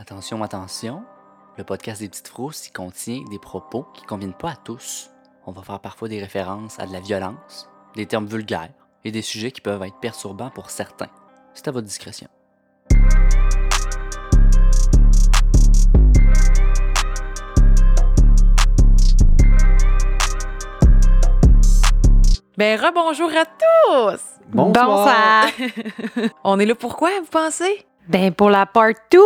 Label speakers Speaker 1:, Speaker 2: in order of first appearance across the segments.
Speaker 1: Attention, attention, le podcast des petites frousses y contient des propos qui ne conviennent pas à tous. On va faire parfois des références à de la violence, des termes vulgaires et des sujets qui peuvent être perturbants pour certains. C'est à votre discrétion.
Speaker 2: Ben, rebonjour à tous!
Speaker 3: Bonsoir.
Speaker 2: On est là pourquoi, vous pensez?
Speaker 3: Ben, pour la part 2,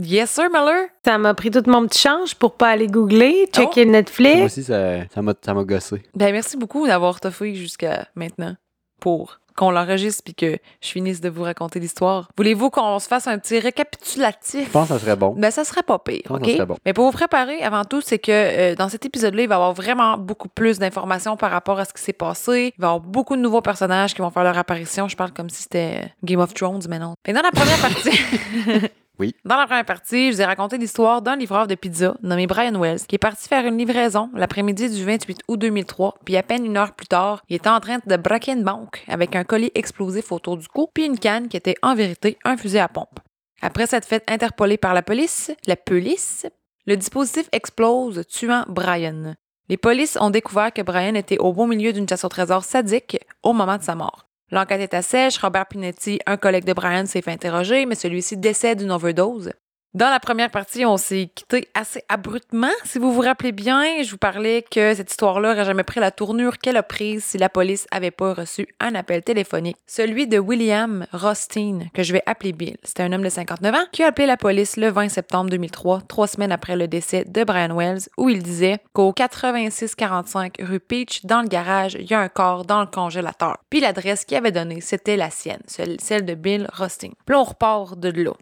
Speaker 2: Yes, sir, Miller.
Speaker 3: ça m'a pris tout mon petit change pour pas aller googler, checker
Speaker 4: Moi
Speaker 3: Netflix.
Speaker 4: aussi, ça ça m'a ça m'a gossé.
Speaker 2: Ben, merci beaucoup d'avoir toffé jusqu'à maintenant pour qu'on l'enregistre puis que je finisse de vous raconter l'histoire. Voulez-vous qu'on se fasse un petit récapitulatif?
Speaker 4: Je pense que ça serait bon.
Speaker 2: Ben, ça serait pas pire,
Speaker 4: Je pense que
Speaker 2: OK?
Speaker 4: ça serait bon.
Speaker 2: Mais pour vous préparer, avant tout, c'est que euh, dans cet épisode-là, il va y avoir vraiment beaucoup plus d'informations par rapport à ce qui s'est passé. Il va y avoir beaucoup de nouveaux personnages qui vont faire leur apparition. Je parle comme si c'était Game of Thrones, mais non. Et dans la première partie... Dans la première partie, je vous ai raconté l'histoire d'un livreur de pizza nommé Brian Wells qui est parti faire une livraison l'après-midi du 28 août 2003, puis à peine une heure plus tard, il était en train de braquer une banque avec un collier explosif autour du cou, puis une canne qui était en vérité un fusil à pompe. Après s'être fait interpeller par la police, la police, le dispositif explose, tuant Brian. Les polices ont découvert que Brian était au beau milieu d'une chasse au trésor sadique au moment de sa mort. L'enquête est à sèche. Robert Pinetti, un collègue de Brian, s'est fait interroger, mais celui-ci décède d'une overdose. Dans la première partie, on s'est quitté assez abruptement. Si vous vous rappelez bien, je vous parlais que cette histoire-là n'aurait jamais pris la tournure qu'elle a prise si la police avait pas reçu un appel téléphonique. Celui de William Rothstein, que je vais appeler Bill. C'était un homme de 59 ans qui a appelé la police le 20 septembre 2003, trois semaines après le décès de Brian Wells, où il disait qu'au 8645 rue Peach, dans le garage, il y a un corps dans le congélateur. Puis l'adresse qu'il avait donnée, c'était la sienne, celle de Bill Rothstein. Puis on repart de là.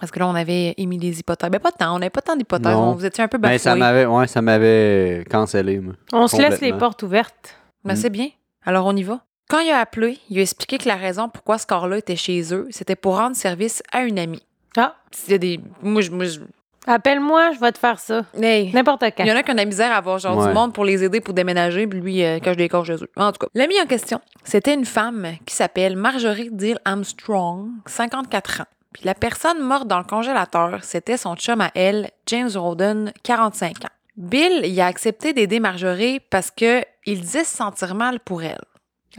Speaker 2: Parce que là, on avait émis des hypothèses. Ben, pas tant, on n'avait pas tant d'hypothèses.
Speaker 4: Non.
Speaker 2: On vous étiez un peu
Speaker 4: Mais
Speaker 2: bafoué.
Speaker 4: ça m'avait ouais, ça m'avait cancellé moi.
Speaker 3: On se laisse les portes ouvertes.
Speaker 2: Ben,
Speaker 4: Mm.
Speaker 2: c'est bien. Alors, on y va. Quand il a appelé, il a expliqué que la raison pourquoi ce corps-là était chez eux, c'était pour rendre service à une amie.
Speaker 3: Ah,
Speaker 2: a des... Moi, je... moi, je-
Speaker 3: appelle-moi, je vais te faire ça.
Speaker 2: Hey.
Speaker 3: N'importe quand.
Speaker 2: Il y en a qui ont de la misère à avoir genre du monde pour les aider pour déménager, puis lui, euh, cache des corps chez eux. En tout cas, l'amie en question, c'était une femme qui s'appelle Marjorie Deal Armstrong, 54 ans. Puis la personne morte dans le congélateur, c'était son chum à elle, James Roden, 45 ans. Bill, il a accepté d'aider Marjorie parce que il disait se sentir mal pour elle.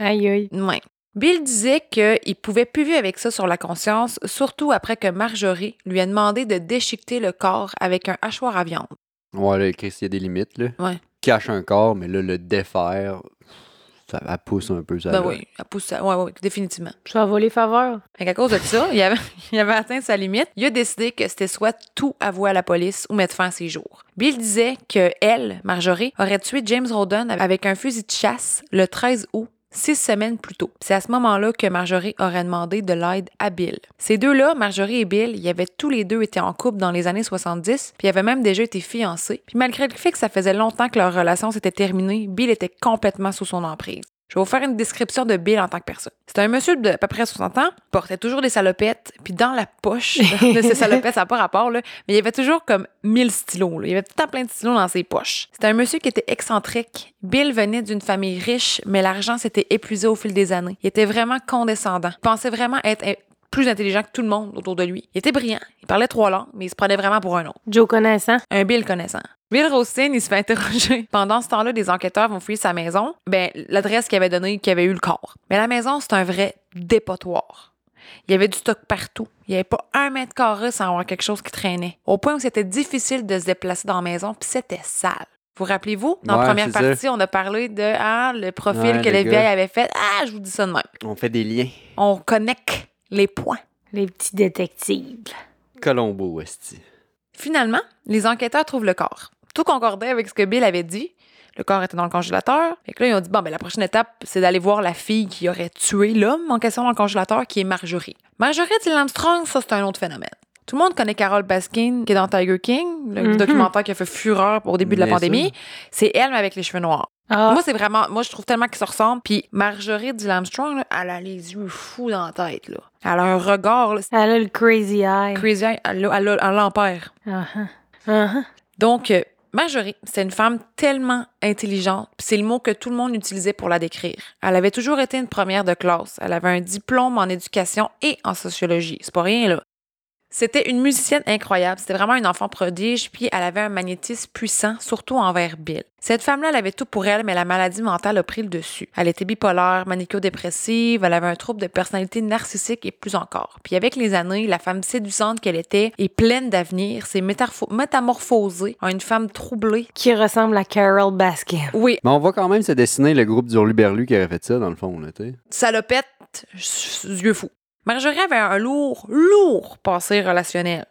Speaker 3: Aïe, aïe.
Speaker 2: Ouais. Bill disait qu'il pouvait plus vivre avec ça sur la conscience, surtout après que Marjorie lui a demandé de déchiqueter le corps avec un hachoir à viande.
Speaker 4: Ouais, là, Chris, il y a des limites là.
Speaker 2: Ouais.
Speaker 4: Cache un corps, mais là le défaire ça pousse un peu ça.
Speaker 2: Ben
Speaker 4: là.
Speaker 2: oui, elle pousse ça. Ouais, ouais, définitivement.
Speaker 3: Je vais voler faveur.
Speaker 2: Fait qu'à cause de ça, il avait, il avait atteint sa limite. Il a décidé que c'était soit tout avouer à la police ou mettre fin à ses jours. Bill disait que elle, Marjorie, aurait tué James Roden avec un fusil de chasse le 13 août six semaines plus tôt. C'est à ce moment-là que Marjorie aurait demandé de l'aide à Bill. Ces deux-là, Marjorie et Bill, ils avaient tous les deux été en couple dans les années 70, puis ils avaient même déjà été fiancés. Puis malgré le fait que ça faisait longtemps que leur relation s'était terminée, Bill était complètement sous son emprise. Je vais vous faire une description de Bill en tant que personne. C'était un monsieur de à peu près 60 ans, portait toujours des salopettes, puis dans la poche de ses salopettes, ça n'a pas rapport, là, mais il y avait toujours comme 1000 stylos. là. Il y avait tout le temps plein de stylos dans ses poches. C'était un monsieur qui était excentrique. Bill venait d'une famille riche, mais l'argent s'était épuisé au fil des années. Il était vraiment condescendant. Il pensait vraiment être plus intelligent que tout le monde autour de lui. Il était brillant, il parlait trois langues, mais il se prenait vraiment pour un autre.
Speaker 3: Joe connaissant.
Speaker 2: Un Bill connaissant. Bill Rothstein, il se fait interroger. Pendant ce temps-là, des enquêteurs vont fouiller sa maison. Ben, l'adresse qu'il avait donnée, qu'il avait eu le corps. Mais la maison, c'est un vrai dépotoir. Il y avait du stock partout. Il n'y avait pas un mètre carré sans avoir quelque chose qui traînait. Au point où c'était difficile de se déplacer dans la maison, puis c'était sale. Vous rappelez-vous? Dans la première
Speaker 4: ça.
Speaker 2: partie, on a parlé de ah, le profil
Speaker 4: Ouais,
Speaker 2: que
Speaker 4: le
Speaker 2: les vieilles avaient fait. Ah, je vous dis ça de même.
Speaker 4: On fait des liens.
Speaker 2: On connecte les points.
Speaker 3: Les petits détectives.
Speaker 4: Colombo esti.
Speaker 2: Finalement, les enquêteurs trouvent le corps. Tout concordait avec ce que Bill avait dit. Le corps était dans le congélateur. Et que là, ils ont dit, bon, ben, la prochaine étape, c'est d'aller voir la fille qui aurait tué l'homme en question dans le congélateur, qui est Marjorie. Marjorie Dylan Armstrong, ça, c'est un autre phénomène. Tout le monde connaît Carol Baskin, qui est dans Tiger King, le
Speaker 3: Mhm.
Speaker 2: documentaire qui a fait fureur au début de la
Speaker 4: Bien
Speaker 2: pandémie. C'est elle, mais avec les cheveux noirs.
Speaker 3: Ah,
Speaker 2: Moi, c'est vraiment. Moi, je trouve tellement qu'ils se ressemblent. Puis Marjorie Dylan Armstrong, là, elle a les yeux fous dans la tête, là. Elle a un regard, là,
Speaker 3: elle a le crazy eye.
Speaker 2: crazy, eye, elle l'empère.
Speaker 3: Ah, ah. Ah, ah.
Speaker 2: Donc, euh, Marjorie, c'est une femme tellement intelligente, c'est le mot que tout le monde utilisait pour la décrire. Elle avait toujours été une première de classe. Elle avait un diplôme en éducation et en sociologie. C'est pas rien, là. C'était une musicienne incroyable. C'était vraiment un enfant prodige, puis elle avait un magnétisme puissant, surtout envers Bill. Cette femme-là, elle avait tout pour elle, mais la maladie mentale a pris le dessus. Elle était bipolaire, manico-dépressive, elle avait un trouble de personnalité narcissique et plus encore. Puis avec les années, la femme séduisante qu'elle était et pleine d'avenir s'est métamorpho- métamorphosée en une femme troublée.
Speaker 3: Qui ressemble à Carol Baskin.
Speaker 2: Oui,
Speaker 4: Mais on voit quand même se dessiner le groupe d'Hurluberlu qui aurait fait ça, dans le fond, là, tu sais.
Speaker 2: salopette, yeux fous. Marjorie avait un lourd, lourd passé relationnel.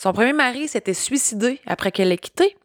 Speaker 2: Son premier mari s'était suicidé après qu'elle l'ait quitté.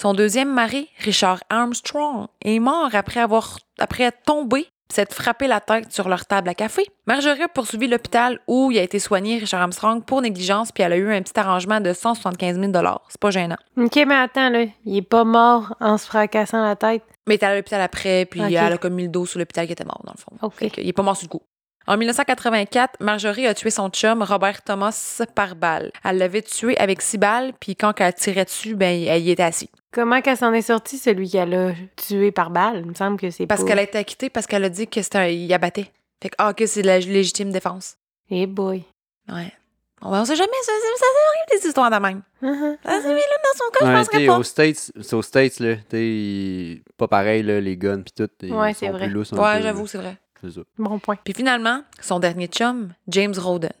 Speaker 2: Son deuxième mari, Richard Armstrong, est mort après avoir après être tombé et s'être frappé la tête sur leur table à café. Marjorie a poursuivi l'hôpital où il a été soigné, Richard Armstrong, pour négligence, puis elle a eu un petit arrangement de 175 000 C'est pas gênant.
Speaker 3: OK, mais attends, là. Il est pas mort en se fracassant la tête.
Speaker 2: Mais elle était à l'hôpital après, puis elle a comme mis le dos sur l'hôpital qui était mort, dans le fond.
Speaker 3: OK.
Speaker 2: Qu'il est pas mort sur le coup. En 1984, Marjorie a tué son chum, Robert Thomas, par balle. Elle l'avait tué avec six balles, puis quand elle tirait dessus, ben, elle y était assise.
Speaker 3: Comment qu'elle s'en est sortie, celui qu'elle a tué par balle? Il me semble que c'est
Speaker 2: Parce qu'elle a été acquittée, parce qu'elle a dit que c'était un... il abattait. Fait que, ah, ok, c'est de la légitime défense.
Speaker 3: Eh boy.
Speaker 2: Ouais. On, on sait jamais, ça, ça, arrive des histoires de même.
Speaker 3: Uh-huh.
Speaker 2: Ah, mais là, dans son cas, je
Speaker 4: Ouais,
Speaker 2: penserais
Speaker 4: t'sais,
Speaker 2: pas.
Speaker 4: aux States, c'est aux States, là, t'sais, pas pareil, là, les guns pis tout.
Speaker 3: Ouais, c'est vrai.
Speaker 2: Ouais, j'avoue, c'est vrai.
Speaker 4: C'est ça.
Speaker 3: Bon point.
Speaker 2: Puis finalement, son dernier chum, James Roden.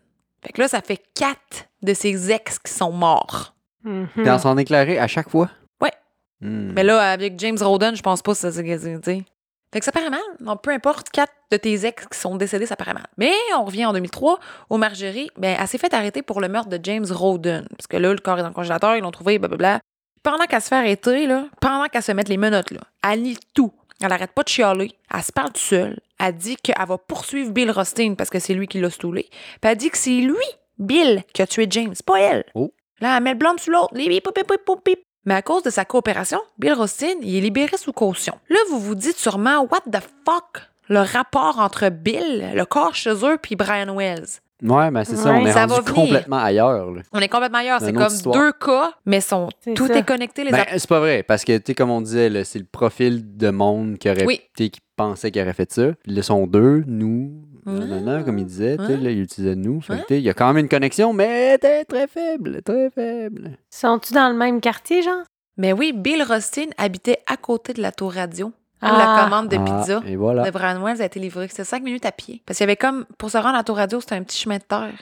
Speaker 2: Fait que là, ça fait quatre de ses ex qui sont morts.
Speaker 3: Mhm.
Speaker 4: Puis on s'en déclarer à chaque fois?
Speaker 2: Ouais.
Speaker 4: Hmm.
Speaker 2: Mais là, avec James Roden, je pense pas que ça tu sais. Fait que ça paraît mal. Non, peu importe, quatre de tes ex qui sont décédés, ça paraît mal. Mais on revient en 2003 où Marjorie, ben, elle s'est fait arrêter pour le meurtre de James Roden. Parce que là, le corps est dans le congélateur, ils l'ont trouvé, blablabla. Pendant qu'elle se fait arrêter, là, pendant qu'elle se met les menottes, là, elle nie tout. Elle arrête pas de chialer. Elle se parle toute seule. Elle dit qu'elle va poursuivre Bill Rothstein parce que c'est lui qui l'a stoulé. Puis elle dit que c'est lui, Bill, qui a tué James, pas elle.
Speaker 4: Oh.
Speaker 2: Là, elle met le blâme sur l'autre. Mais à cause de sa coopération, Bill Rothstein, il est libéré sous caution. Là, vous vous dites sûrement, what the fuck? Le rapport entre Bill, le corps chez eux, puis Brian Wells.
Speaker 4: Ouais, mais c'est ça,
Speaker 3: Ouais,
Speaker 4: on est
Speaker 2: ça
Speaker 4: rendu complètement ailleurs. Là.
Speaker 2: On est complètement ailleurs.
Speaker 4: C'est
Speaker 2: comme
Speaker 4: histoire.
Speaker 2: deux cas, mais sont,
Speaker 3: C'est
Speaker 2: tout
Speaker 3: ça.
Speaker 2: est connecté. Les
Speaker 4: Ben, c'est pas vrai, parce que, tu sais, comme on disait, c'est le profil de monde qui aurait,
Speaker 2: Oui.
Speaker 4: qui pensait qu'il aurait fait ça. Puis là, sont deux, nous,
Speaker 2: Ah.
Speaker 4: nanana, comme il disait, tu sais,
Speaker 2: Ouais.
Speaker 4: là, il utilisait nous. Fait
Speaker 2: Ouais.
Speaker 4: sais, il y a quand même une connexion, mais très, très faible, très faible.
Speaker 3: Sont-tu dans le même quartier, genre?
Speaker 2: Mais oui, Bill Rothstein habitait à côté de la tour radio. Où
Speaker 3: Ah.
Speaker 2: La commande de
Speaker 4: Ah,
Speaker 2: pizza
Speaker 4: et voilà.
Speaker 2: de Brian Wells a été livrée. C'était cinq minutes à pied. Parce qu'il y avait comme, pour se rendre à la tour radio, c'était un petit chemin de terre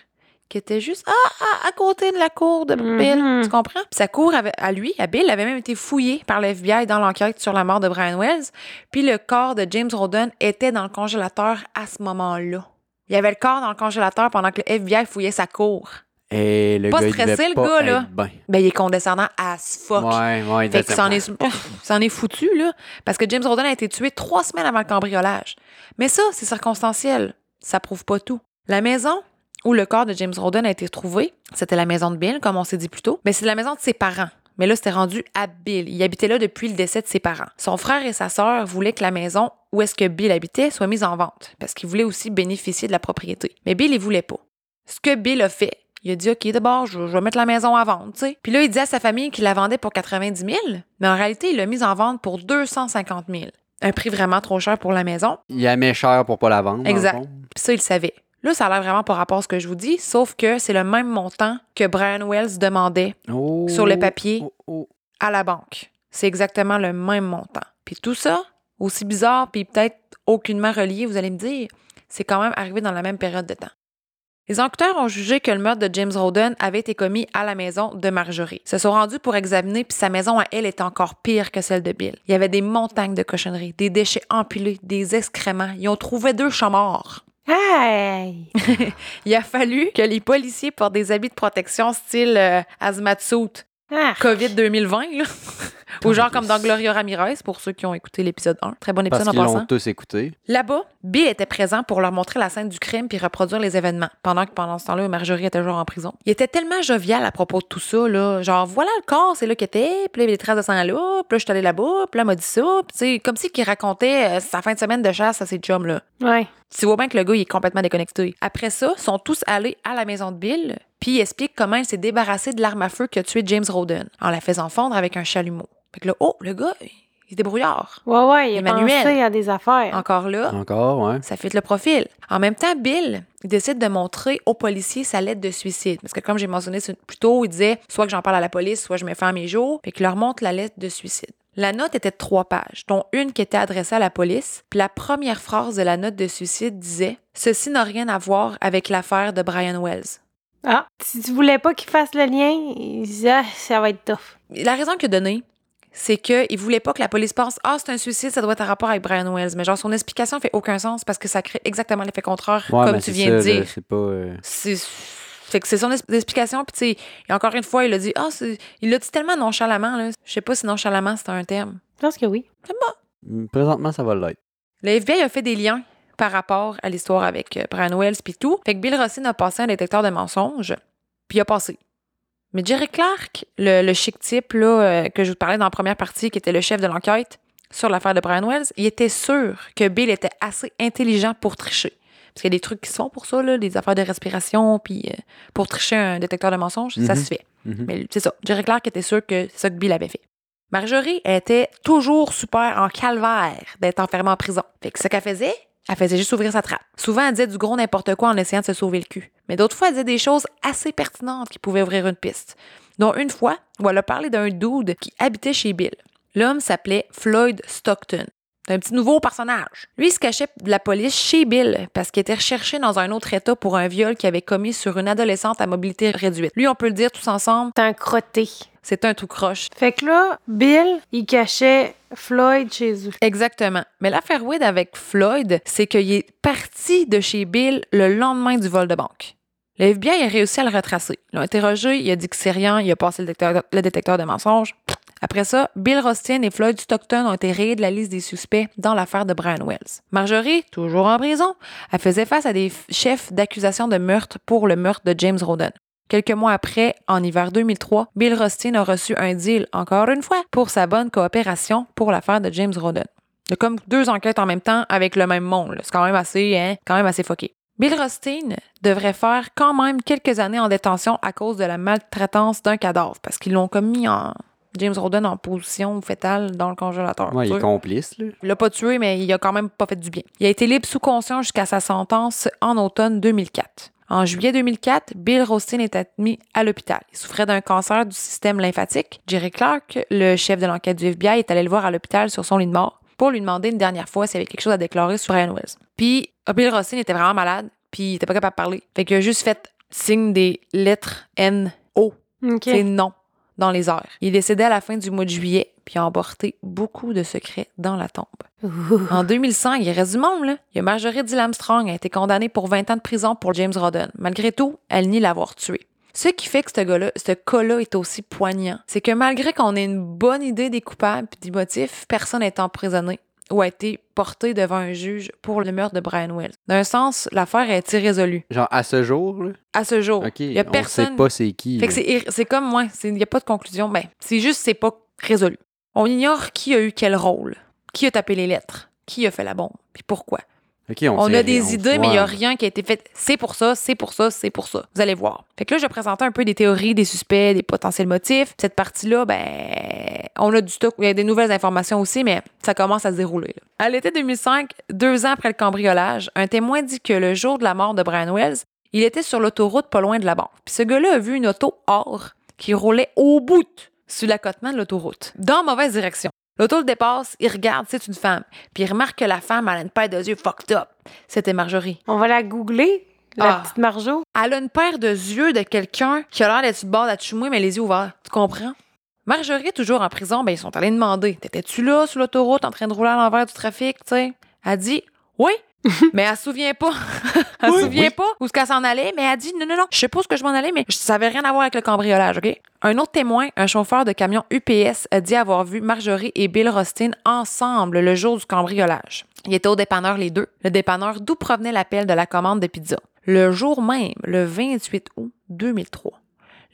Speaker 2: qui était juste ah, ah, à côté de la cour de Bill.
Speaker 3: Mhm.
Speaker 2: Tu comprends? Puis sa cour avait- à lui, à Bill, avait même été fouillée par le FBI dans l'enquête sur la mort de Brian Wells. Puis le corps de James Roden était dans le congélateur à ce moment-là. Il y avait le corps dans le congélateur pendant que le FBI fouillait sa cour.
Speaker 4: Et le
Speaker 2: Pas
Speaker 4: gars, il
Speaker 2: stressé,
Speaker 4: devait
Speaker 2: le
Speaker 4: pas
Speaker 2: gars, là? Ben, il est condescendant as fuck.
Speaker 4: Ouais, ouais, il
Speaker 2: Fait que s'en est, est foutu, là. Parce que James Roden a été tué trois semaines avant le cambriolage. Mais ça, c'est circonstanciel. Ça prouve pas tout. La maison où le corps de James Roden a été trouvé, c'était la maison de Bill, comme on s'est dit plus tôt. Mais c'est la maison de ses parents. Mais là, c'était rendu à Bill. Il habitait là depuis le décès de ses parents. Son frère et sa sœur voulaient que la maison où est-ce que Bill habitait soit mise en vente, parce qu'il voulait aussi bénéficier de la propriété. Mais Bill, il voulait pas. Ce que Bill a fait, il a dit, OK, d'abord, je, je vais mettre la maison à vendre, tu sais. Puis là, il dit à sa famille qu'il la vendait pour 90 000, mais en réalité, il l'a mise en vente pour 250 000. Un prix vraiment trop cher pour la maison.
Speaker 4: Il a mis cher pour pas la vendre.
Speaker 2: Exact. Puis ça, il le savait. Là, ça a l'air vraiment par rapport à ce que je vous dis, sauf que c'est le même montant que Brian Wells demandait
Speaker 4: Oh,
Speaker 2: Sur le papier.
Speaker 4: oh, oh.
Speaker 2: à la banque. C'est exactement le même montant. Puis tout ça, aussi bizarre, puis peut-être aucunement relié, vous allez me dire, c'est quand même arrivé dans la même période de temps. Les enquêteurs ont jugé que le meurtre de James Roden avait été commis à la maison de Marjorie. Ils se sont rendus pour examiner, puis sa maison à elle est encore pire que celle de Bill. Il y avait des montagnes de cochonneries, des déchets empilés, des excréments. Ils ont trouvé deux chats morts.
Speaker 3: Hey!
Speaker 2: Il a fallu que les policiers portent des habits de protection style euh, hazmat suit
Speaker 3: Ah!
Speaker 2: COVID 2020, là. Ou genre comme dans Gloria Ramirez, pour ceux qui ont écouté l'épisode 1. Très bon épisode
Speaker 4: Parce
Speaker 2: en
Speaker 4: qu'ils l'ont
Speaker 2: passant.
Speaker 4: tous écouté.
Speaker 2: Là-bas, Bill était présent pour leur montrer la scène du crime puis reproduire les événements, pendant que pendant ce temps-là, Marjorie était toujours en prison. Il était tellement jovial à propos de tout ça, là. Genre, voilà le corps, c'est là qu'il était, puis là, il y avait des traces de sang là, puis là, je suis allée là-bas, puis là, m'a dit ça, puis tu sais, comme si qu'il racontait euh, sa fin de semaine de chasse à ses chums, là.
Speaker 3: Ouais.
Speaker 2: Tu vois bien que le gars, il est complètement déconnecté. Après ça, ils sont tous allés à la maison de Bill, puis il explique comment il s'est débarrassé de l'arme à feu qui a tué James Roden, en la faisant fondre avec un chalumeau. Fait que là, oh, le gars, Il se débrouillard.
Speaker 3: Ouais, ouais, il a
Speaker 2: Emmanuel.
Speaker 3: pensé à des affaires.
Speaker 2: Encore là,
Speaker 4: Encore, ouais.
Speaker 2: ça fit le profil. En même temps, Bill il décide de montrer aux policiers sa lettre de suicide. Parce que comme j'ai mentionné plus tôt, il disait soit que j'en parle à la police, soit je me fais à mes jours. Fait qu'il leur montre la lettre de suicide. La note était de trois pages, dont une qui était adressée à la police. Puis la première phrase de la note de suicide disait Ceci n'a rien à voir avec l'affaire de Brian Wells.
Speaker 3: Ah, si tu voulais pas qu'il fasse le lien, il disait, ah, ça va être tough.
Speaker 2: La raison qu'il a donnée, c'est qu'il voulait pas que la police pense Ah, c'est un suicide, ça doit être en rapport avec Brian Wells. Mais genre, son explication fait aucun sens parce que ça crée exactement l'effet contraire,
Speaker 4: Ouais,
Speaker 2: comme tu
Speaker 4: c'est
Speaker 2: viens de
Speaker 4: ça,
Speaker 2: dire.
Speaker 4: C'est pas. euh,
Speaker 2: C'est. Fait que c'est son explication. Puis, tu sais, et encore une fois, il a dit Ah, c'est- il l'a dit tellement nonchalamment, là. Je sais pas si nonchalamment, c'est un terme.
Speaker 3: Je pense que oui.
Speaker 4: Présentement, ça va l'être.
Speaker 2: Le FBI a fait des liens par rapport à l'histoire avec Brian Wells puis tout. Fait que Bill Rossin a passé un détecteur de mensonges, puis il a passé. Mais Jerry Clark, le, le chic type là, euh, que je vous parlais dans la première partie, qui était le chef de l'enquête sur l'affaire de Brian Wells, il était sûr que Bill était assez intelligent pour tricher. Parce qu'il y a des trucs qui se font pour ça, là, des affaires de respiration, puis euh, pour tricher un détecteur de mensonges, ça
Speaker 4: Mhm.
Speaker 2: se fait.
Speaker 4: Mhm.
Speaker 2: Mais c'est ça. Jerry Clark était sûr que c'est ça que Bill avait fait. Marjorie elle était toujours super en calvaire d'être enfermée en prison. Fait que ce qu'elle faisait, elle faisait juste ouvrir sa trappe. Souvent, elle disait du gros n'importe quoi en essayant de se sauver le cul. Mais d'autres fois, elle disait des choses assez pertinentes qui pouvaient ouvrir une piste. Dont une fois où elle parlé d'un dude qui habitait chez Bill. L'homme s'appelait Floyd Stockton. C'est un petit nouveau personnage. Lui, il se cachait de la police chez Bill parce qu'il était recherché dans un autre État pour un viol qu'il avait commis sur une adolescente à mobilité réduite. Lui, on peut le dire tous ensemble,
Speaker 3: C'est un crotté.
Speaker 2: c'est un tout croche.
Speaker 3: Fait que là, Bill, il cachait Floyd chez eux.
Speaker 2: Exactement. Mais l'affaire weird avec Floyd, c'est qu'il est parti de chez Bill le lendemain du vol de banque. Le FBI a réussi à le retracer. Ils l'ont interrogé, il a dit que c'est rien, il a passé le détecteur, le détecteur de mensonges. Après ça, Bill Rostin et Floyd Stockton ont été rayés de la liste des suspects dans l'affaire de Brian Wells. Marjorie, toujours en prison, elle faisait face à des chefs d'accusation de meurtre pour le meurtre de James Roden. Quelques mois après, en hiver 2003, Bill Rostin a reçu un deal, encore une fois, pour sa bonne coopération pour l'affaire de James Roden. Il y a comme deux enquêtes en même temps avec le même monde. C'est quand même assez, hein, quand même assez fucké. Bill Rothstein devrait faire quand même quelques années en détention à cause de la maltraitance d'un cadavre, parce qu'ils l'ont commis en James Roden en position fétale dans le congélateur.
Speaker 4: Ouais, il est complice, là.
Speaker 2: Il l'a pas tué, mais il a quand même pas fait du bien. Il a été libre sous conscience jusqu'à sa sentence en automne 2004. En juillet 2004, Bill Rothstein est admis à l'hôpital. Il souffrait d'un cancer du système lymphatique. Jerry Clark, le chef de l'enquête du FBI, est allé le voir à l'hôpital sur son lit de mort pour lui demander une dernière fois s'il y avait quelque chose à déclarer sur Brian Wells. Puis, Bill Rothstein était vraiment malade, puis il était pas capable de parler. Fait qu'il a juste fait signe des lettres N-O
Speaker 3: OK.
Speaker 2: c'est non dans les airs. Il est décédé à la fin du mois de juillet, puis a emporté beaucoup de secrets dans la tombe. En 2100, il reste du monde, là. Il y a Marjorie Dill Armstrong a été condamnée pour 20 ans de prison pour James Roden. Malgré tout, elle nie l'avoir tué. Ce qui fait que ce gars-là, ce cas-là est aussi poignant, c'est que malgré qu'on ait une bonne idée des coupables et des motifs, personne n'est emprisonné ou a été porté devant un juge pour le meurtre de Brian Wells. D'un sens, l'affaire est irrésolue.
Speaker 4: Genre, à ce jour, là?
Speaker 2: À ce jour,
Speaker 4: OK.
Speaker 2: il y a
Speaker 4: on
Speaker 2: personne.
Speaker 4: sait pas c'est qui.
Speaker 2: Fait que c'est comme moi, il n'y a pas de conclusion. Ben, c'est juste, c'est pas résolu. On ignore qui a eu quel rôle, qui a tapé les lettres, qui a fait la bombe, puis pourquoi.
Speaker 4: On,
Speaker 2: a des idées, mais il n'y a rien qui a été fait. C'est pour ça, c'est pour ça, c'est pour ça. Vous allez voir. Fait que là, je vais présenter un peu des théories, des suspects, des potentiels motifs. Cette partie-là, ben, on a du stock. Il y a des nouvelles informations aussi, mais ça commence à se dérouler. là. À l'été 2005, deux ans après le cambriolage, un témoin dit que le jour de la mort de Brian Wells, il était sur l'autoroute pas loin de la banque. Puis ce gars-là a vu une auto or qui roulait au bout sur l'accotement de l'autoroute, dans mauvaise direction. L'auto le dépasse, il regarde, c'est une femme. Puis il remarque que la femme elle a une paire de yeux fucked up. C'était Marjorie.
Speaker 3: On va la googler, la
Speaker 2: Ah.
Speaker 3: petite Marjo.
Speaker 2: Elle a une paire de yeux de quelqu'un qui a l'air d'être sur le bord chumouille, mais les yeux ouverts. Tu comprends? Marjorie, toujours en prison, ben ils sont allés demander T'étais-tu là sur l'autoroute en train de rouler à l'envers du trafic, tu sais? Elle dit Oui. mais elle se souvient pas. elle se
Speaker 4: Oui,
Speaker 2: souvient
Speaker 4: oui.
Speaker 2: pas où ce qu'elle s'en allait, mais elle dit Non, non, non, je sais pas où ce que je m'en allais, mais ça avait rien à voir avec le cambriolage, OK? Un autre témoin, un chauffeur de camion UPS, a dit avoir vu Marjorie et Bill Rostin ensemble le jour du cambriolage. Ils étaient au dépanneur les deux. Le dépanneur d'où provenait l'appel de la commande de pizza? Le jour même, le 28 août 2003.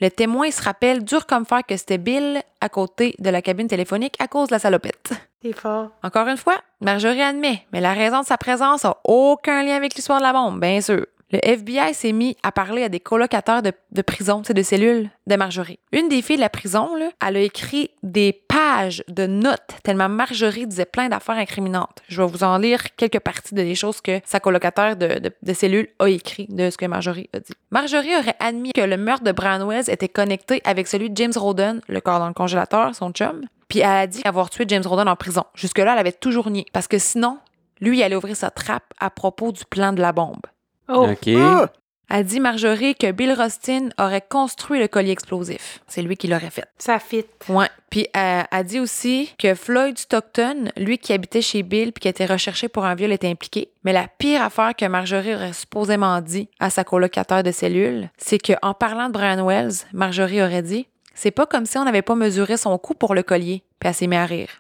Speaker 2: Le témoin se rappelle dur comme fer que c'était Bill à côté de la cabine téléphonique à cause de la salopette.
Speaker 3: C'est fort.
Speaker 2: Encore une fois, Marjorie admet, mais la raison de sa présence a aucun lien avec l'histoire de la bombe, bien sûr. Le FBI s'est mis à parler à des colocataires de, de prison, de cellules de Marjorie. Une des filles de la prison, elle a écrit des pages de notes tellement Marjorie disait plein d'affaires incriminantes. Je vais vous en lire quelques parties de des choses que sa colocataire de, de, de cellule a écrit de ce que Marjorie a dit. Marjorie aurait admis que le meurtre de Brian Wells était connecté avec celui de James Roden, le corps dans le congélateur, son chum. Puis elle a dit avoir tué James Roden en prison. Jusque-là, elle avait toujours nié. Parce que sinon, lui, il allait ouvrir sa trappe à propos du plan de la bombe.
Speaker 3: Oh.
Speaker 4: OK.
Speaker 3: Ah!
Speaker 2: A dit Marjorie que Bill Rustin aurait construit le collier explosif. C'est lui qui l'aurait fait.
Speaker 3: Ça fit.
Speaker 2: Ouais. Puis elle a dit aussi que Floyd Stockton, lui qui habitait chez Bill puis qui était recherché pour un viol, était impliqué. Mais la pire affaire que Marjorie aurait supposément dit à sa colocataire de cellule, c'est qu'en parlant de Brian Wells, Marjorie aurait dit c'est pas comme si on n'avait pas mesuré son coût pour le collier. Puis elle s'est mise à rire.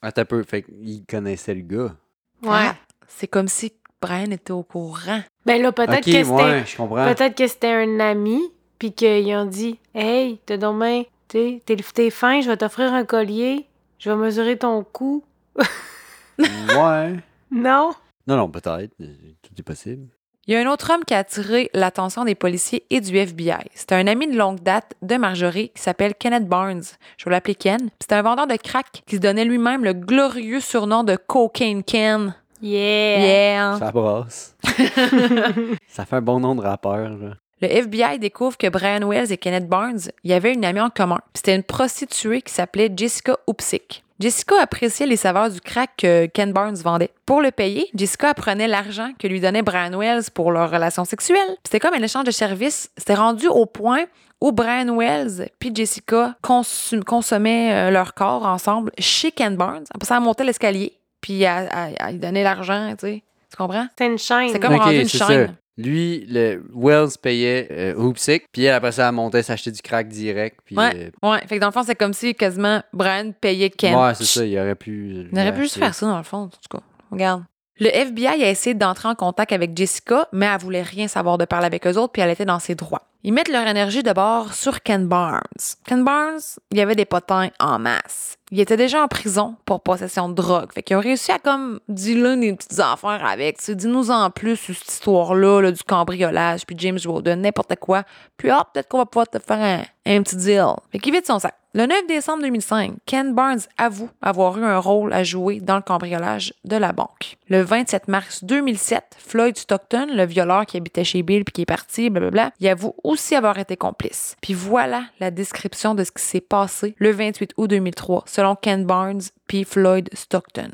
Speaker 4: Attends un peu. Fait qu'il connaissait le gars.
Speaker 3: Ouais.
Speaker 2: Ah, c'est comme si Brian était au courant.
Speaker 3: Ben là, peut-être que c'était.
Speaker 4: ouais.
Speaker 3: Peut-être que c'était un ami, puis qu'ils ont dit Hey, t'as donc bien, t'es, t'es, t'es fin, je vais t'offrir un collier, je vais mesurer ton cou.
Speaker 4: ouais.
Speaker 3: Non?
Speaker 4: Non, non, peut-être. Euh, Tout est possible.
Speaker 2: Il y a un autre homme qui a attiré l'attention des policiers et du FBI. C'était un ami de longue date de Marjorie qui s'appelle Kenneth Barnes. Je vais l'appeler Ken. C'était un vendeur de crack qui se donnait lui-même le glorieux surnom de Cocaine Ken.
Speaker 3: Yeah!
Speaker 2: Yeah!
Speaker 4: Ça brasse. ça fait un bon nom de rappeur, là.
Speaker 2: Le FBI découvre que Brian Wells et Kenneth Barnes, il y avait une amie en commun. C'était une prostituée qui s'appelait Jessica Upsick. Jessica appréciait les saveurs du crack que Ken Barnes vendait. Pour le payer, Jessica apprenait l'argent que lui donnait Brian Wells pour leur relation sexuelle. C'était comme un échange de services. C'était rendu au point où Brian Wells puis Jessica consommaient euh, leur corps ensemble chez Ken Barnes. Après ça, elle montait l'escalier, puis elle lui donnait l'argent, tu sais. Tu comprends?
Speaker 3: C'est une chaîne.
Speaker 2: C'est comme
Speaker 4: Ok,
Speaker 2: rendu une chaîne.
Speaker 4: ça. Lui, le Wells payait euh, Hoopsick, puis elle, après ça, elle montait s'acheter du crack direct. Puis,
Speaker 2: Ouais.
Speaker 4: euh,
Speaker 2: Ouais, fait que dans le fond, c'est comme si quasiment Brian payait Ken.
Speaker 4: ouais, c'est ça, il aurait pu.
Speaker 2: Il aurait pu juste faire ça, dans le fond, en tout cas. Regarde. Le FBI a essayé d'entrer en contact avec Jessica, mais elle voulait rien savoir de parler avec eux autres, puis elle était dans ses droits. Ils mettent leur énergie d'abord sur Ken Barnes. Ken Barnes, il y avait des potins en masse. Il était déjà en prison pour possession de drogue. Fait qu'ils ont réussi à comme dealer des petites affaires avec. Tu Dis-nous en plus sur cette histoire-là là, du cambriolage, puis James Roden, n'importe quoi. Puis hop, peut-être qu'on va pouvoir te faire un, un petit deal. Fait qu'il vide son sac. Le 9 décembre 2005, Ken Barnes avoue avoir eu un rôle à jouer dans le cambriolage de la banque. Le 27 mars 2007, Floyd Stockton, le violeur qui habitait chez Bill puis qui est parti, blablabla, il avoue aussi avoir été complice. Puis voilà la description de ce qui s'est passé le 28 août 2003, selon Ken Barnes puis Floyd Stockton.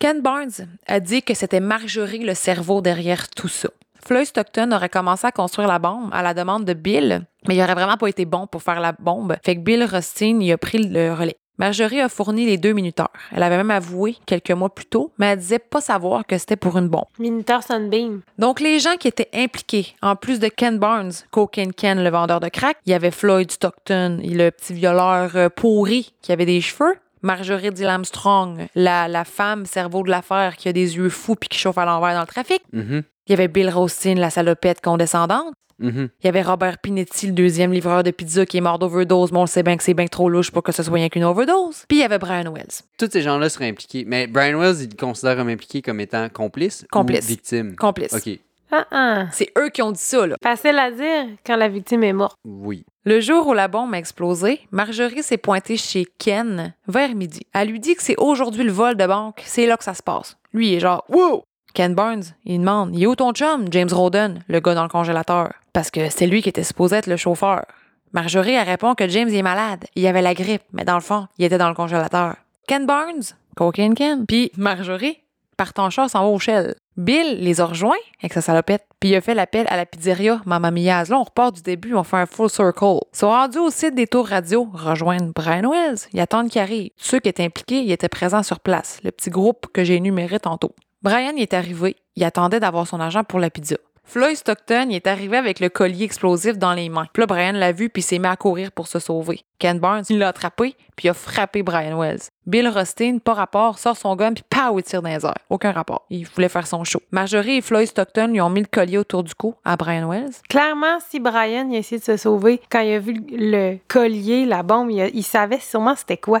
Speaker 2: Ken Barnes a dit que c'était Marjorie le cerveau derrière tout ça. Floyd Stockton aurait commencé à construire la bombe à la demande de Bill, mais il aurait vraiment pas été bon pour faire la bombe. Fait que Bill Rustin y a pris le relais. Marjorie a fourni les deux minuteurs. Elle avait même avoué quelques mois plus tôt, mais elle disait pas savoir que c'était pour une bombe.
Speaker 3: Minuteur Sunbeam.
Speaker 2: Donc, les gens qui étaient impliqués, en plus de Ken Barnes, Cocaine Ken, le vendeur de crack, il y avait Floyd Stockton, le petit violeur euh, pourri qui avait des cheveux. Marjorie Dill Armstrong, la, la femme cerveau de l'affaire qui a des yeux fous puis qui chauffe à l'envers dans le trafic.
Speaker 4: Mhm,
Speaker 2: Il y avait Bill Rostin, la salopette condescendante.
Speaker 4: mhm.
Speaker 2: Il y avait Robert Pinetti, le deuxième livreur de pizza qui est mort d'overdose, mais on le sait bien que c'est bien trop louche pour que ce soit rien qu'une overdose. Puis il y avait Brian Wells.
Speaker 4: Tous ces gens-là seraient impliqués. Mais Brian Wells, il le considère comme impliqué comme étant complice
Speaker 2: Complice.
Speaker 4: ou victime?
Speaker 2: Complice.
Speaker 4: OK,
Speaker 3: Ah ah.
Speaker 2: C'est eux qui ont dit ça, là.
Speaker 3: Facile à dire quand la victime est morte.
Speaker 4: oui.
Speaker 2: Le jour où la bombe a explosé, Marjorie s'est pointée chez Ken vers midi. Elle lui dit que c'est aujourd'hui le vol de banque, c'est là que ça se passe. Lui, il est genre Wow! Ken Barnes, il demande Il est où ton chum, James Roden, le gars dans le congélateur Parce que c'est lui qui était supposé être le chauffeur. Marjorie, elle répond que James est malade. Il avait la grippe, mais dans le fond, il était dans le congélateur. Ken Barnes, Cocaine Ken. Puis Marjorie, partant en char, s'en va au Shell. Bill les a rejoints avec sa salopette, puis il a fait l'appel à la pizzeria Mamma Mia's. Là, on repart du début, on fait un full circle. Ils sont rendus au site des tours radio, rejoindre Brian Wells. Ils attendent qu'il arrive. Ceux qui étaient impliqués, ils étaient présents sur place, le petit groupe que j'ai énuméré tantôt. Brian il est arrivé, il attendait d'avoir son argent pour la pizza. Floyd Stockton il est arrivé avec le collier explosif dans les mains. Puis là, Brian l'a vu puis s'est mis à courir pour se sauver. Ken Barnes, il l'a attrapé puis il a frappé Brian Wells. Bill Rustin, pas rapport, sort son gun puis pow, il tire dans les airs. Aucun rapport. Il voulait faire son show. Marjorie et Floyd Stockton lui ont mis le collier autour du cou à Brian Wells.
Speaker 3: Clairement, si Brian il a essayé de se sauver, quand il a vu le collier, la bombe, il savait sûrement c'était quoi.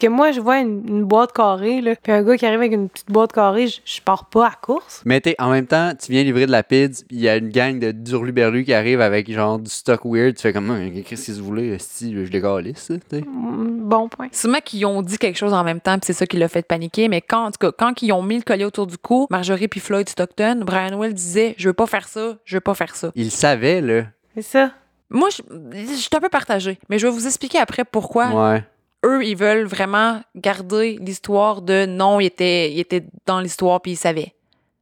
Speaker 3: Parce que moi, je vois une, une boîte carrée, là, puis un gars qui arrive avec une petite boîte carrée, je, je pars pas à course.
Speaker 4: Mais t'es, en même temps, tu viens livrer de la pizza, puis il y a une gang de durluberlus qui arrive avec genre du stock weird. Tu fais comme, Hum, qu'est-ce que vous voulez, si je les calisse, tu sais.
Speaker 3: Mm, Bon point.
Speaker 2: Sûrement qu'ils ont dit quelque chose en même temps, puis c'est ça qui l'a fait paniquer. Mais quand, en tout cas, quand ils ont mis le collier autour du cou, Marjorie puis Floyd Stockton, Brian Wells disait Je veux pas faire ça, je veux pas faire ça.
Speaker 4: Il savait, là.
Speaker 3: C'est ça.
Speaker 2: Moi, je, je suis un peu partagée, mais je vais vous expliquer après pourquoi
Speaker 4: Ouais.
Speaker 2: Eux, ils veulent vraiment garder l'histoire de non, il était, il était dans l'histoire puis il savait.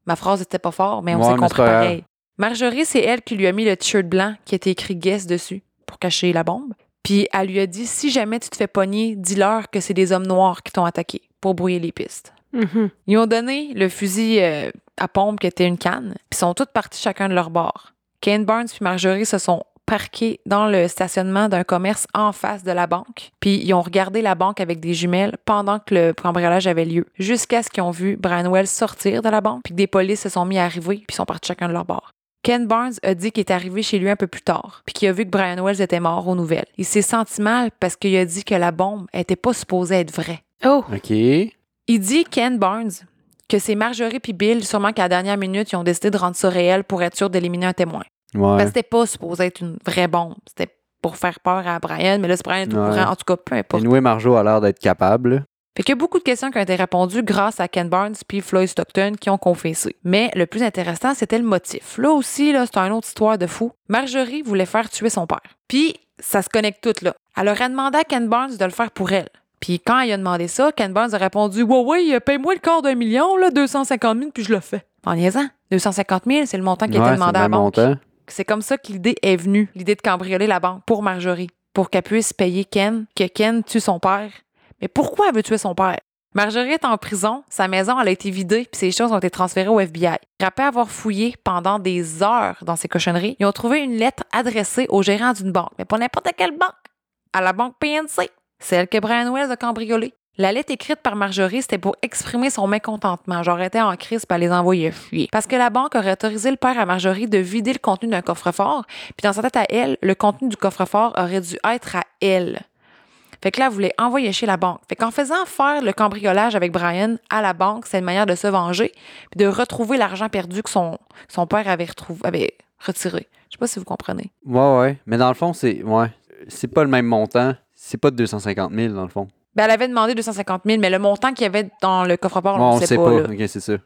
Speaker 2: Ma phrase était pas fort, mais on s'est compris pareil. Marjorie, c'est elle qui lui a mis le t-shirt blanc qui était écrit Guess dessus pour cacher la bombe. Puis elle lui a dit si jamais tu te fais pogner, dis-leur que c'est des hommes noirs qui t'ont attaqué pour brouiller les pistes.
Speaker 3: Mhm.
Speaker 2: Ils ont donné le fusil euh, à pompe qui était une canne, puis sont toutes partis chacun de leur bord. Ken Barnes puis Marjorie se sont parqués dans le stationnement d'un commerce en face de la banque, puis ils ont regardé la banque avec des jumelles pendant que le cambriolage avait lieu, jusqu'à ce qu'ils ont vu Brian Wells sortir de la banque, puis que des polices se sont mis à arriver, puis sont partis chacun de leur bord. Ken Barnes a dit qu'il est arrivé chez lui un peu plus tard, puis qu'il a vu que Brian Wells était mort aux nouvelles. Il s'est senti mal parce qu'il a dit que la bombe était pas supposée être vraie.
Speaker 3: Oh,
Speaker 4: OK.
Speaker 2: Il dit, Ken Barnes, que c'est Marjorie puis Bill, sûrement qu'à la dernière minute, ils ont décidé de rendre ça réel pour être sûr d'éliminer un témoin.
Speaker 4: Ouais.
Speaker 2: Parce que c'était pas supposé être une vraie bombe. C'était pour faire peur à Brian, mais là, c'est Brian est au
Speaker 4: Ouais.
Speaker 2: courant. En tout cas, peu importe.
Speaker 4: Anyway, Marjo a l'air d'être capable.
Speaker 2: Fait qu'il y a beaucoup de questions qui ont été répondues grâce à Ken Barnes puis Floyd Stockton qui ont confessé. Mais le plus intéressant, c'était le motif. Là aussi, là, c'est une autre histoire de fou. Marjorie voulait faire tuer son père. Puis, ça se connecte tout là. Elle aurait demandé à Ken Barnes de le faire pour elle. Puis quand il a demandé ça, Ken Barnes a répondu Ouais, ouais, paye-moi le quart d'un million, là, 250 000, puis je le fais. En niaisant. 250 000, c'est le montant qui a
Speaker 4: Ouais,
Speaker 2: été
Speaker 4: c'est
Speaker 2: demandé à la banque.
Speaker 4: montant.
Speaker 2: C'est comme ça que l'idée est venue, l'idée de cambrioler la banque pour Marjorie, pour qu'elle puisse payer Ken, que Ken tue son père. Mais pourquoi elle veut tuer son père? Marjorie est en prison, sa maison a été vidée, puis ses choses ont été transférées au FBI. Après avoir fouillé pendant des heures dans ces cochonneries, ils ont trouvé une lettre adressée au gérant d'une banque, mais pas n'importe quelle banque, à la banque PNC, celle que Brian Wells a cambriolée. La lettre écrite par Marjorie, c'était pour exprimer son mécontentement. J'aurais été en crise pour les envoyer fuir. Parce que la banque aurait autorisé le père à Marjorie de vider le contenu d'un coffre-fort, puis dans sa tête à elle, le contenu du coffre-fort aurait dû être à elle. Fait que là, elle voulait envoyer chez la banque. Fait qu'en faisant faire le cambriolage avec Brian à la banque, c'est une manière de se venger, puis de retrouver l'argent perdu que son, père avait, retrouvé, avait retiré. Je sais pas si vous comprenez.
Speaker 4: Ouais, ouais. Mais dans le fond, c'est. C'est pas le même montant. C'est pas de 250 000 dans le fond.
Speaker 2: Ben, elle avait demandé 250 000, mais le montant qu'il y avait dans le coffre-fort, on ne sait
Speaker 4: sait
Speaker 2: pas.
Speaker 4: c'est.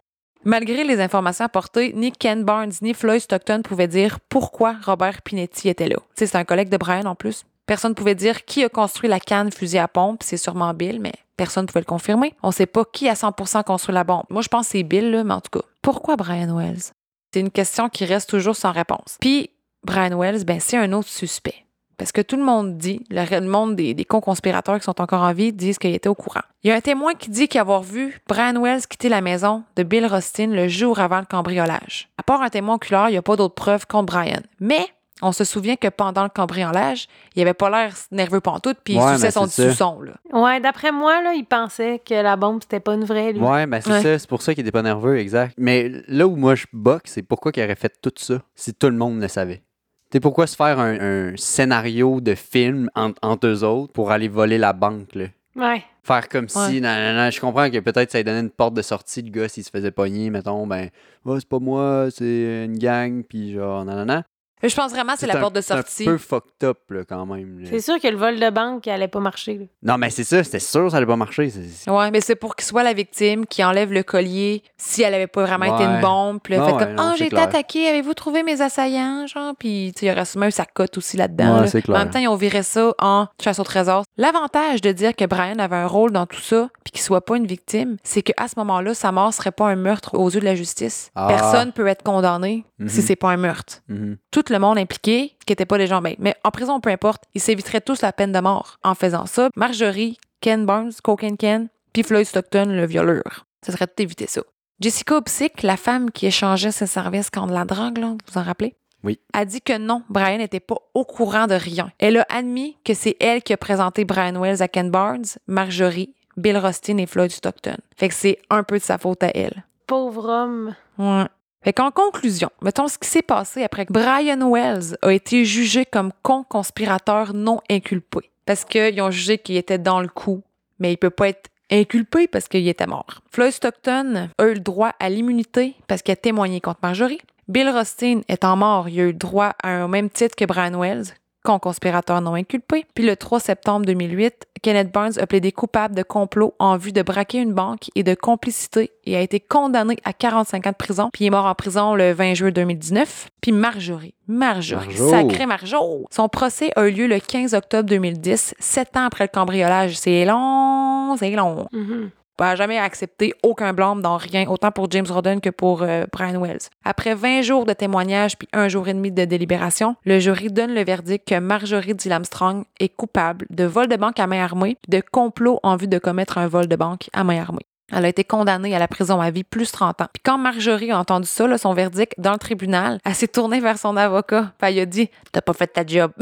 Speaker 2: Malgré les informations apportées, ni Ken Barnes ni Floyd Stockton pouvaient dire pourquoi Robert Pinetti était là. C'est un collègue de Brian en plus. Personne ne pouvait dire qui a construit la canne fusil à pompe, c'est sûrement Bill, mais personne ne pouvait le confirmer. On sait pas qui à 100% construit la bombe. Moi, je pense que c'est Bill, là, mais en tout cas, pourquoi Brian Wells? C'est une question qui reste toujours sans réponse. Puis, Brian Wells, ben, c'est un autre suspect. Parce que tout le monde dit, le monde des, des co-conspirateurs qui sont encore en vie disent qu'il était au courant. Il y a un témoin qui dit qu'avoir vu Brian Wells quitter la maison de Bill Rustin le jour avant le cambriolage. À part un témoin oculaire, il n'y a pas d'autres preuves contre Brian. Mais on se souvient que pendant le cambriolage, il avait pas l'air nerveux pantoute, puis il
Speaker 4: Ouais,
Speaker 2: suçait
Speaker 4: mais
Speaker 2: son suçon. Là.
Speaker 3: Ouais, d'après moi, là, il pensait que la bombe, c'était pas une vraie, lui.
Speaker 4: Ouais, ben c'est
Speaker 2: Ouais.
Speaker 4: ça. C'est pour ça qu'il était pas nerveux, exact. Mais là où moi je boxe, c'est pourquoi qu'il aurait fait tout ça si tout le monde le savait? Sais, pourquoi se faire un, un scénario de film entre, entre eux autres pour aller voler la banque, là?
Speaker 3: Ouais.
Speaker 4: Faire comme
Speaker 2: Ouais.
Speaker 4: si, non, non, non, je comprends que peut-être ça lui donnait une porte de sortie, le gars, s'il se faisait pogner, mettons, ben, oh, c'est pas moi, c'est une gang, puis genre.
Speaker 2: Mais Je pense vraiment que c'est la
Speaker 4: un-
Speaker 2: porte de
Speaker 4: c'est
Speaker 2: sortie.
Speaker 4: un peu fucked up, là, quand même.
Speaker 3: C'est sûr que le vol de banque, il allait pas marcher, là.
Speaker 4: Non, mais c'est ça, c'était sûr que ça allait pas marcher. c'est- c'est-
Speaker 2: Ouais, mais c'est pour qu'il soit la victime qui enlève le collier si elle avait pas vraiment été une bombe. Puis là,
Speaker 4: Ah
Speaker 2: fait
Speaker 4: ouais,
Speaker 2: comme
Speaker 4: non,
Speaker 2: Ah,
Speaker 4: c'est
Speaker 2: j'ai été attaqué, avez-vous trouvé mes assaillants? Genre, puis il y aurait sûrement eu sa cote aussi là-dedans.
Speaker 4: Ouais,
Speaker 2: là.
Speaker 4: c'est
Speaker 2: en même temps, ils ont viré ça en chasse au trésor. L'avantage de dire que Brian avait un rôle dans tout ça, puis qu'il soit pas une victime, c'est qu'à ce moment-là, sa mort serait pas un meurtre aux yeux de la justice.
Speaker 4: Ah.
Speaker 2: Personne peut être condamné
Speaker 4: Mhm.
Speaker 2: si c'est pas un meurtre.
Speaker 4: Mhm.
Speaker 2: Tout le monde impliqué, qui était pas des gens, ben, mais en prison, peu importe, ils s'éviteraient tous la peine de mort en faisant ça. Marjorie, Ken Barnes, Cocaine Ken, puis Floyd Stockton, le violeur. Ça serait tout éviter ça. Jessica Opsick, la femme qui échangeait ses services contre la drogue, là, vous vous en rappelez?
Speaker 4: Oui.
Speaker 2: A dit que non, Brian n'était pas au courant de rien. Elle a admis que c'est elle qui a présenté Brian Wells à Ken Barnes, Marjorie, Bill Rustin et Floyd Stockton. Fait que c'est un peu de sa faute à elle.
Speaker 3: Pauvre homme.
Speaker 2: Ouais. Fait qu'en conclusion, mettons ce qui s'est passé après que Brian Wells a été jugé comme con conspirateur non inculpé. Parce qu'ils ont jugé qu'il était dans le coup, mais il peut pas être inculpé parce qu'il était mort. Floyd Stockton a eu le droit à l'immunité parce qu'il a témoigné contre Marjorie. Bill Rothstein étant mort, il a eu le droit à un même titre que Brian Wells, con-conspirateur non inculpé. Puis le 3 septembre 2008, Kenneth Burns a plaidé coupable de complot en vue de braquer une banque et de complicité et a été condamné à 45 ans de prison. Puis il est mort en prison le 20 juin 2019. Puis Marjorie, Marjorie,
Speaker 4: Marjo.
Speaker 2: sacré Marjo. Son procès a eu lieu le 15 octobre 2010, sept ans après le cambriolage. C'est long, c'est long
Speaker 3: Mhm.
Speaker 2: N'a jamais accepté aucun blâme dans rien, autant pour James Roden que pour euh, Brian Wells. Après 20 jours de témoignages puis un jour et demi de délibération, le jury donne le verdict que Marjorie Dill Armstrong est coupable de vol de banque à main armée, de complot en vue de commettre un vol de banque à main armée. Elle a été condamnée à la prison à vie plus 30 ans. Puis quand Marjorie a entendu ça, son verdict dans le tribunal, elle s'est tournée vers son avocat. Puis elle a dit T'as pas fait ta job.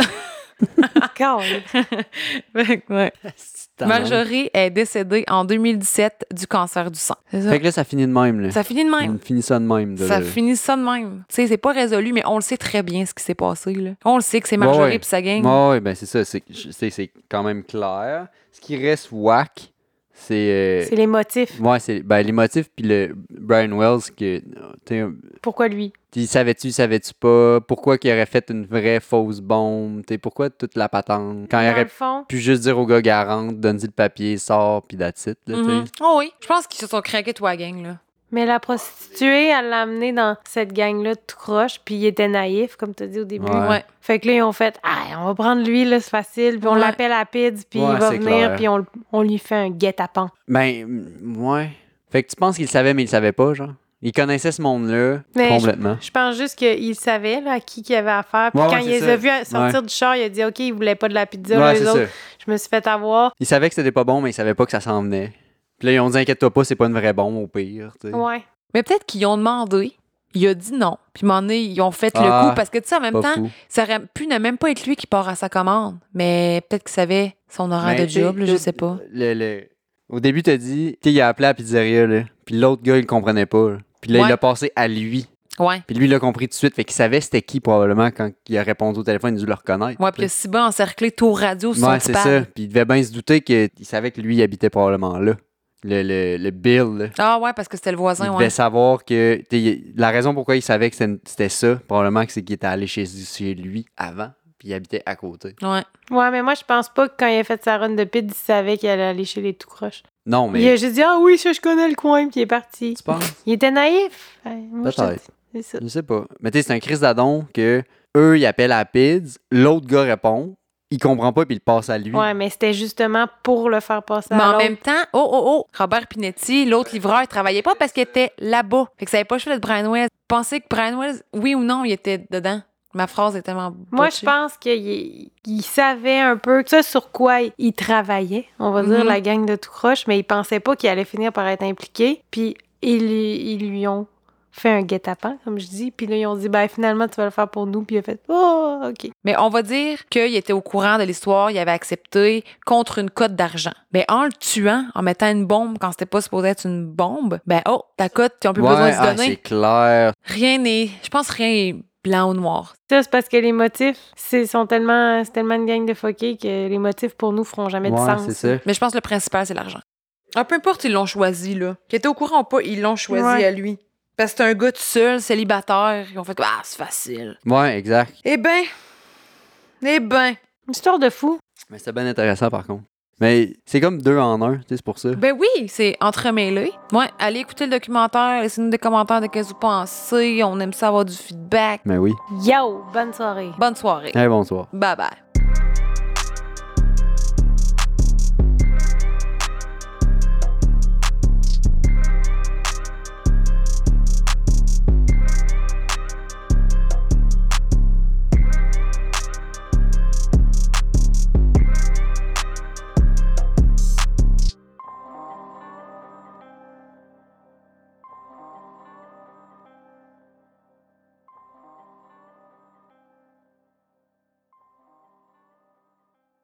Speaker 3: Calme.
Speaker 2: Fait que, ouais.
Speaker 4: C'est
Speaker 2: Marjorie est décédée en 2017 du cancer du sang. C'est ça.
Speaker 4: Fait que là, ça finit de même. Là.
Speaker 2: Ça finit de même.
Speaker 4: On finit ça de même. de-
Speaker 2: Ça finit ça de même. Tu sais, c'est pas résolu, mais on le sait très bien ce qui s'est passé. Là. On le sait que c'est Marjorie
Speaker 4: Ouais, ouais.
Speaker 2: et sa gang.
Speaker 4: Ouais, ouais, ben c'est ça. C'est, c'est quand même clair. Ce qui reste whack, c'est. euh,
Speaker 3: C'est les motifs.
Speaker 4: Ouais, c'est ben, les motifs, puis le Brian Wells, que.
Speaker 3: Pourquoi lui?
Speaker 4: Il savais-tu, savais-tu pas? Pourquoi qu'il aurait fait une vraie fausse bombe? T'sais, pourquoi toute la patente? Quand il aurait
Speaker 3: fond,
Speaker 4: pu juste dire au gars garante, donne-y le papier, sort, puis that's it, là, t'sais.
Speaker 2: Oh oui, je pense qu'ils se sont craqués toi, gang. Là.
Speaker 3: Mais la prostituée, elle l'a amené dans cette gang-là tout croche, puis il était naïf, comme tu as dit au début.
Speaker 4: Ouais.
Speaker 2: Ouais.
Speaker 3: Fait que là, ils ont fait, ah, on va prendre lui, là, c'est facile, puis on
Speaker 2: Ouais.
Speaker 3: l'appelle à Pids, puis
Speaker 4: Ouais,
Speaker 3: il va venir, puis on, on lui fait un guet-apens.
Speaker 4: Ben, ouais. Fait que tu penses qu'il savait, mais il savait pas, genre? Il connaissait ce monde-là
Speaker 3: Mais
Speaker 4: complètement.
Speaker 3: Je pense juste qu'il savait là, à qui il avait affaire. Puis
Speaker 4: Ouais,
Speaker 3: quand
Speaker 4: ouais,
Speaker 3: il les a vus sortir
Speaker 4: Ouais.
Speaker 3: du char, il a dit OK, il voulait pas de la pizza,
Speaker 4: Ouais,
Speaker 3: les autres.
Speaker 4: ça.
Speaker 3: Je me suis fait avoir.
Speaker 4: Il savait que c'était pas bon, mais il savait pas que ça s'en venait. Puis là, ils ont dit, inquiète-toi pas, c'est pas une vraie bombe, au pire, t'sais.
Speaker 3: Ouais.
Speaker 2: Mais peut-être qu'ils ont demandé. Il a dit non. Puis, à un moment donné, ils ont fait
Speaker 4: Ah,
Speaker 2: le coup. Parce que, tu sais, en même temps,
Speaker 4: fou.
Speaker 2: ça aurait pu ne même pas être lui qui part à sa commande. Mais peut-être qu'il savait son horaire
Speaker 4: Ben,
Speaker 2: de job, là, je sais pas.
Speaker 4: le- le- Au début, t'as dit, tu sais, il a appelé à la pizzeria, là. Puis l'autre gars, il le comprenait pas. là. Puis là,
Speaker 2: Ouais.
Speaker 4: il l'a passé à lui.
Speaker 2: Ouais.
Speaker 4: Puis lui, il l'a compris tout de suite. Fait qu'il savait c'était qui, probablement, quand il a répondu au téléphone, il a dû le reconnaître.
Speaker 2: Ouais, puis il a si bien encerclé tour radio sur
Speaker 4: Ouais,
Speaker 2: son
Speaker 4: c'est ça. Puis il devait bien se douter qu'il savait que lui, il habitait probablement là. Le, le, le Bill, là.
Speaker 2: Ah ouais, parce que c'était le
Speaker 4: Il
Speaker 2: voisin,
Speaker 4: devait
Speaker 2: ouais.
Speaker 4: savoir que. il- La raison pourquoi il savait que c'était ça, probablement que c'est qu'il était allé chez, chez lui avant, puis il habitait à côté.
Speaker 2: Ouais.
Speaker 3: Ouais, mais moi, je pense pas que quand il a fait sa run de pid, il savait qu'il allait aller chez les tout croches.
Speaker 4: Non, mais.
Speaker 3: Il a juste dit Ah oui, ça, je connais le coin, puis il est parti.
Speaker 4: Tu penses?
Speaker 3: Il était naïf. Ouais,
Speaker 4: Peut-être. Je sais pas. Mais tu sais, c'est un crise d'adon que eux, ils appellent à PIDS, l'autre gars répond, il comprend pas, puis il passe à lui.
Speaker 3: Ouais, mais c'était justement pour le faire passer
Speaker 2: Mais
Speaker 3: à
Speaker 2: en
Speaker 3: l'autre.
Speaker 2: même temps, oh, oh, oh, Robert Pinetti, l'autre livreur, il travaillait pas parce qu'il était là-bas. Fait que ça n'avait pas le choix d'être Brian Wells. Pensez que Brian Wells, oui ou non, il était dedans. Ma phrase est tellement.
Speaker 3: Moi, je pense qu'il il savait un peu ça sur quoi il travaillait, on va dire,
Speaker 2: Mhm.
Speaker 3: la gang de tout croche, mais il pensait pas qu'il allait finir par être impliqué. Puis ils, ils lui ont fait un guet-apens, comme je dis. Puis là, ils ont dit, ben finalement, tu vas le faire pour nous. Puis il a fait, oh, OK.
Speaker 2: Mais on va dire qu'il était au courant de l'histoire, il avait accepté contre une cote d'argent. Ben, en le tuant, en mettant une bombe quand c'était pas supposé être une bombe, ben, oh, ta cote, ils ont plus
Speaker 4: Ouais,
Speaker 2: besoin de se
Speaker 4: ah,
Speaker 2: donner.
Speaker 4: c'est clair.
Speaker 2: Rien n'est. Je pense rien est blanc ou noir.
Speaker 3: Ça, c'est parce que les motifs, c'est sont tellement, c'est tellement une gang de fuckés que les motifs pour nous feront jamais de sens.
Speaker 4: c'est ça.
Speaker 2: Mais je pense que le principal, c'est l'argent. Ah, peu importe, ils l'ont choisi, là. Qu'ils étaient au courant ou pas, ils l'ont choisi
Speaker 3: Ouais.
Speaker 2: à lui. Parce que c'est un gars tout seul, célibataire. Ils ont fait, ah, c'est facile.
Speaker 4: Ouais, exact.
Speaker 2: Eh ben. Eh ben.
Speaker 3: Une histoire de fou.
Speaker 4: Mais c'est bien intéressant, par contre. Mais c'est comme deux en un, tu sais, c'est pour ça.
Speaker 2: Ben oui, c'est entremêlé. Ouais, allez écouter le documentaire, laissez-nous des commentaires de ce que vous pensez. On aime ça avoir du feedback.
Speaker 4: Mais oui.
Speaker 3: Yo, bonne soirée.
Speaker 2: Bonne soirée.
Speaker 4: Hey, bonsoir.
Speaker 2: Bye bye.